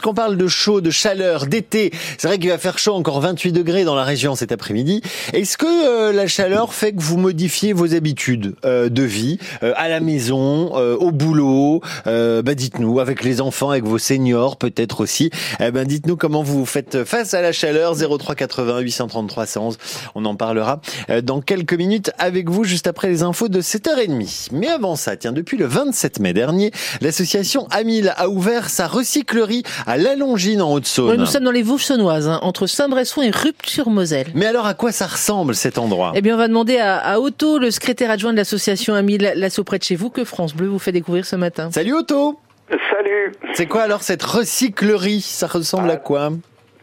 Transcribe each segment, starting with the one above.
Qu'on parle de chaud, de chaleur, d'été, c'est vrai qu'il va faire chaud, encore 28 degrés dans la région cet après-midi. Est-ce que euh, la chaleur fait que vous modifiez vos habitudes euh, de vie, euh, à la maison, au boulot bah Dites-nous, avec les enfants, avec vos seniors peut-être aussi. Eh ben, dites-nous comment vous faites face à la chaleur. 03 80 833 111. On en parlera dans quelques minutes avec vous, juste après les infos de 7h30. Mais avant ça, tiens, depuis le 27 mai dernier, l'association Amil a ouvert sa recyclerie à La Longine en Haute-Saône. nous sommes dans les Vosges saunoises, hein, entre Saint-Bresson et Rupt-sur-Moselle. Mais alors à quoi ça ressemble cet endroit? Eh bien, on va demander à, à, Otto, le secrétaire adjoint de l'association Amil Lasso près de chez vous, que France Bleu vous fait découvrir ce matin. Salut Otto Salut C'est quoi alors cette recyclerie? Ça ressemble à ah. quoi?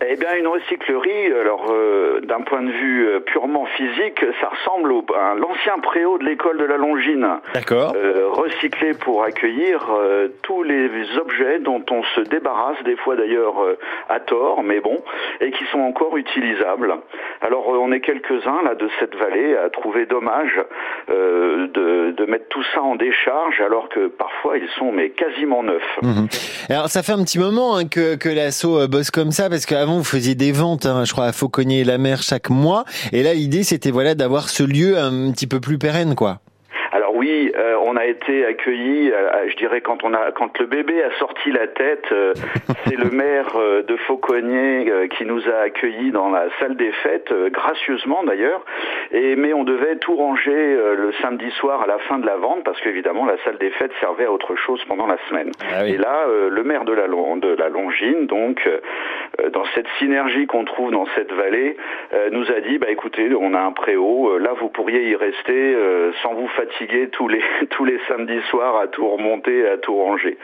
Eh bien, une recyclerie, alors euh, d'un point de vue euh, purement physique, ça ressemble au, à l'ancien préau de l'école de la Longine. D'accord. Euh, recyclé pour accueillir euh, tous les objets dont on se débarrasse, des fois d'ailleurs à tort, mais bon, et qui sont encore utilisables. Alors, on est quelques-uns là de cette vallée à trouver dommage de, de, mettre tout ça en décharge, alors que parfois ils sont mais quasiment neufs. Mhm. Alors, ça fait un petit moment hein, que, que l'assaut bosse comme ça, parce qu'avant vous faisiez des ventes, hein, je crois, à Fauconnier-la-Mer chaque mois. Et là, l'idée, c'était voilà d'avoir ce lieu un petit peu plus pérenne, quoi. Alors oui, euh, on a été accueillis, euh, je dirais quand on a quand le bébé a sorti la tête, euh, c'est le maire de Fauconnier qui nous a accueillis dans la salle des fêtes, gracieusement d'ailleurs. Et mais on devait tout ranger le samedi soir à la fin de la vente parce qu'évidemment la salle des fêtes servait à autre chose pendant la semaine. Ah Et là, le maire de la de la Longine, donc dans cette synergie qu'on trouve dans cette vallée, nous a dit bah écoutez, on a un préau, là vous pourriez y rester sans vous fatiguer tous les, tous les samedis soirs à tout remonter, à tout ranger.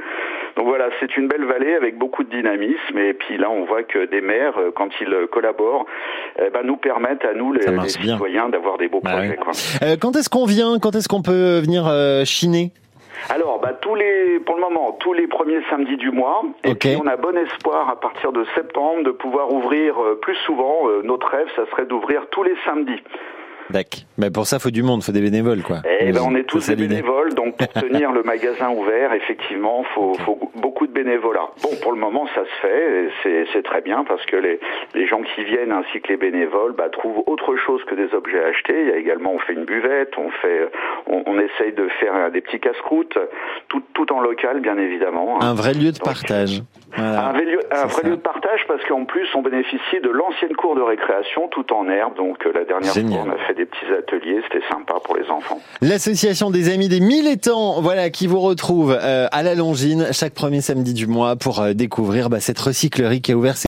Donc voilà, c'est une belle vallée avec beaucoup de dynamisme. Et puis là, on voit que des maires, euh, quand ils collaborent, eh ben, nous permettent à nous, les, citoyens, d'avoir des beaux bah projets. Euh, quand est-ce qu'on vient? Quand est-ce qu'on peut venir euh, chiner? Alors, bah, tous les, pour le moment, tous les premiers samedis du mois. Et puis, on a bon espoir à partir de septembre de pouvoir ouvrir plus souvent. notre rêve, ça serait d'ouvrir tous les samedis. D'accord. Mais pour ça, il faut du monde, il faut des bénévoles, quoi. Eh ben, on est tous des bénévoles, donc pour tenir le magasin ouvert, effectivement, faut, faut beaucoup de bénévolat. Bon, pour le moment, ça se fait, c'est très bien parce que les, les gens qui viennent ainsi que les bénévoles bah, trouvent autre chose que des objets achetés. Il y a également, on fait une buvette, on fait, on, on essaye de faire des petits casse-croûtes, tout, tout en local, bien évidemment. Hein. Un vrai lieu de partage. Un, vrai lieu, un vrai lieu de partage parce qu'en plus, on bénéficie de l'ancienne cour de récréation tout en herbe. Donc, euh, la dernière fois, on a fait des petits ateliers, c'était sympa pour les enfants. L'association des amis des mille étangs, voilà, qui vous retrouve euh, à la Longine chaque premier samedi du mois pour euh, découvrir bah, cette recyclerie qui a ouvert ses